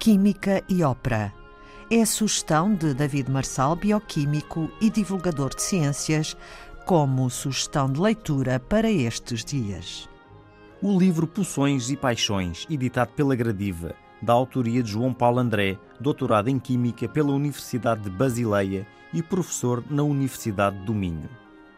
Química e Ópera. É a sugestão de David Marçal, bioquímico e divulgador de ciências, como sugestão de leitura para estes dias. O livro Poções e Paixões, editado pela Gradiva, da autoria de João Paulo André, doutorado em Química pela Universidade de Basileia e professor na Universidade do Minho.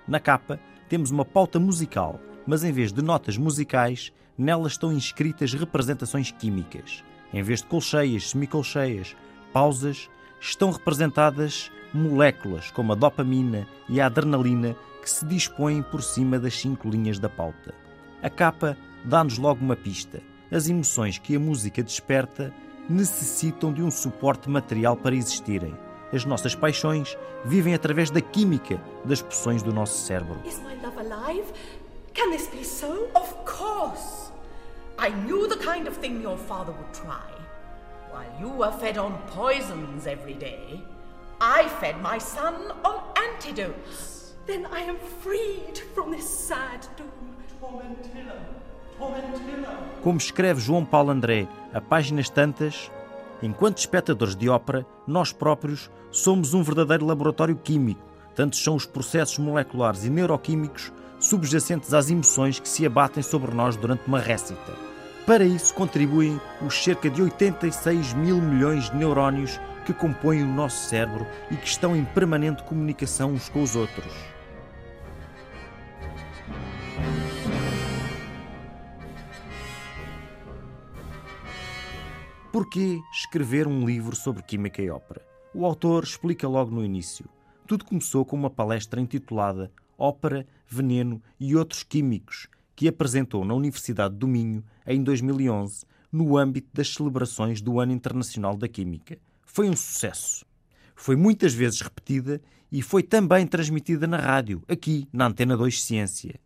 Na capa temos uma pauta musical, mas em vez de notas musicais, nela estão inscritas representações químicas. Em vez de colcheias, semicolcheias, pausas, estão representadas moléculas como a dopamina e a adrenalina que se dispõem por cima das cinco linhas da pauta. A capa dá-nos logo uma pista. As emoções que a música desperta necessitam de um suporte material para existirem. As nossas paixões vivem através da química das poções do nosso cérebro. Is my love alive? Can this be so? Of course. I knew the kind of thing your father would try. While you were fed on poisons every day, I fed my son on antidotes. Then I am freed from this sad doom. Tormentilla, tormentilla. Como escreve João Paulo André, a páginas tantas, enquanto espectadores de ópera, nós próprios somos um verdadeiro laboratório químico. Tantos são os processos moleculares e neuroquímicos subjacentes às emoções que se abatem sobre nós durante uma récita. Para isso contribuem os cerca de 86 mil milhões de neurónios que compõem o nosso cérebro e que estão em permanente comunicação uns com os outros. Porquê escrever um livro sobre química e ópera? O autor explica logo no início. Tudo começou com uma palestra intitulada Ópera, Veneno e Outros Químicos, que apresentou na Universidade do Minho em 2011, no âmbito das celebrações do Ano Internacional da Química. Foi um sucesso. Foi muitas vezes repetida e foi também transmitida na rádio, aqui na Antena 2 Ciência.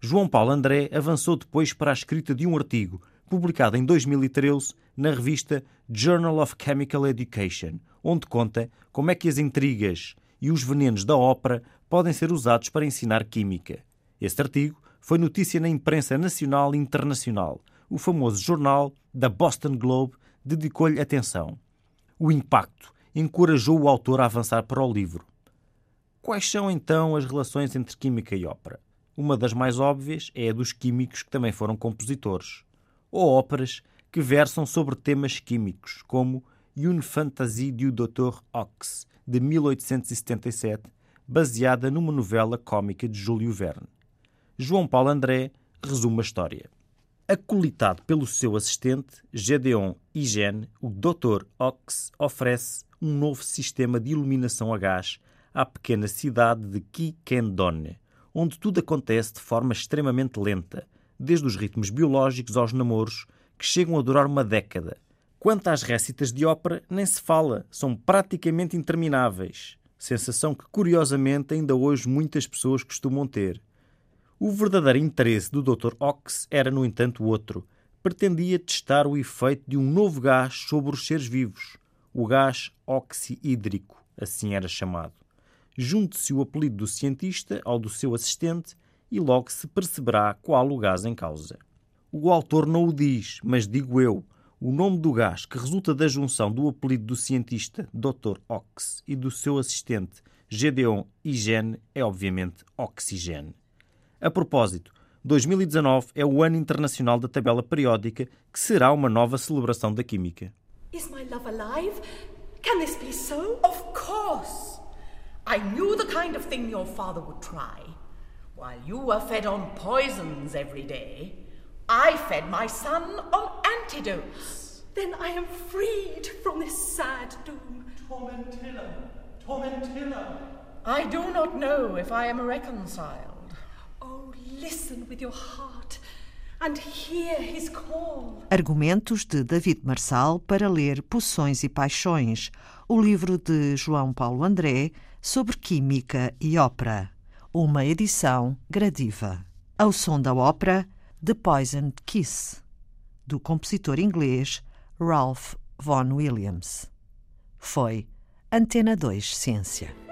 João Paulo André avançou depois para a escrita de um artigo, publicado em 2013 na revista Journal of Chemical Education, onde conta como é que as intrigas e os venenos da ópera podem ser usados para ensinar química. Este artigo foi notícia na imprensa nacional e internacional. O famoso jornal da Boston Globe dedicou-lhe atenção. O impacto encorajou o autor a avançar para o livro. Quais são então as relações entre química e ópera? Uma das mais óbvias é a dos químicos que também foram compositores, ou óperas que versam sobre temas químicos, como Une Fantasie du Dr. Ox, de 1877, baseada numa novela cómica de Júlio Verne. João Paulo André resume a história. Acolitado pelo seu assistente, Gedeon Hygiene, o Dr. Ox oferece um novo sistema de iluminação a gás à pequena cidade de Kikendone, onde tudo acontece de forma extremamente lenta, desde os ritmos biológicos aos namoros, que chegam a durar uma década. Quanto às récitas de ópera, nem se fala, são praticamente intermináveis sensação que curiosamente ainda hoje muitas pessoas costumam ter. O verdadeiro interesse do Dr. Ox era, no entanto, outro. Pretendia testar o efeito de um novo gás sobre os seres vivos, o gás oxihídrico, assim era chamado. Junte-se o apelido do cientista ao do seu assistente e logo se perceberá qual o gás em causa. O autor não o diz, mas digo eu, o nome do gás que resulta da junção do apelido do cientista Dr. Ox e do seu assistente Gedeon Hygiene é obviamente oxigênio. A propósito, 2019 é o ano internacional da tabela periódica, que será uma nova celebração da química. Is my love alive? Can this be so? Of course. I knew the kind of thing your father would try. While you were fed on poisons every day, I fed my son on antidotes. Then I am freed from this sad doom. Tormentilla, Tormentilla. I do not know if I am reconciled. Argumentos de David Marçal para ler Poções e Paixões, o livro de João Paulo André sobre química e ópera. Uma edição gradiva. Ao som da ópera The Poisoned Kiss, do compositor inglês Ralph Vaughan Williams. Foi Antena 2 Ciência.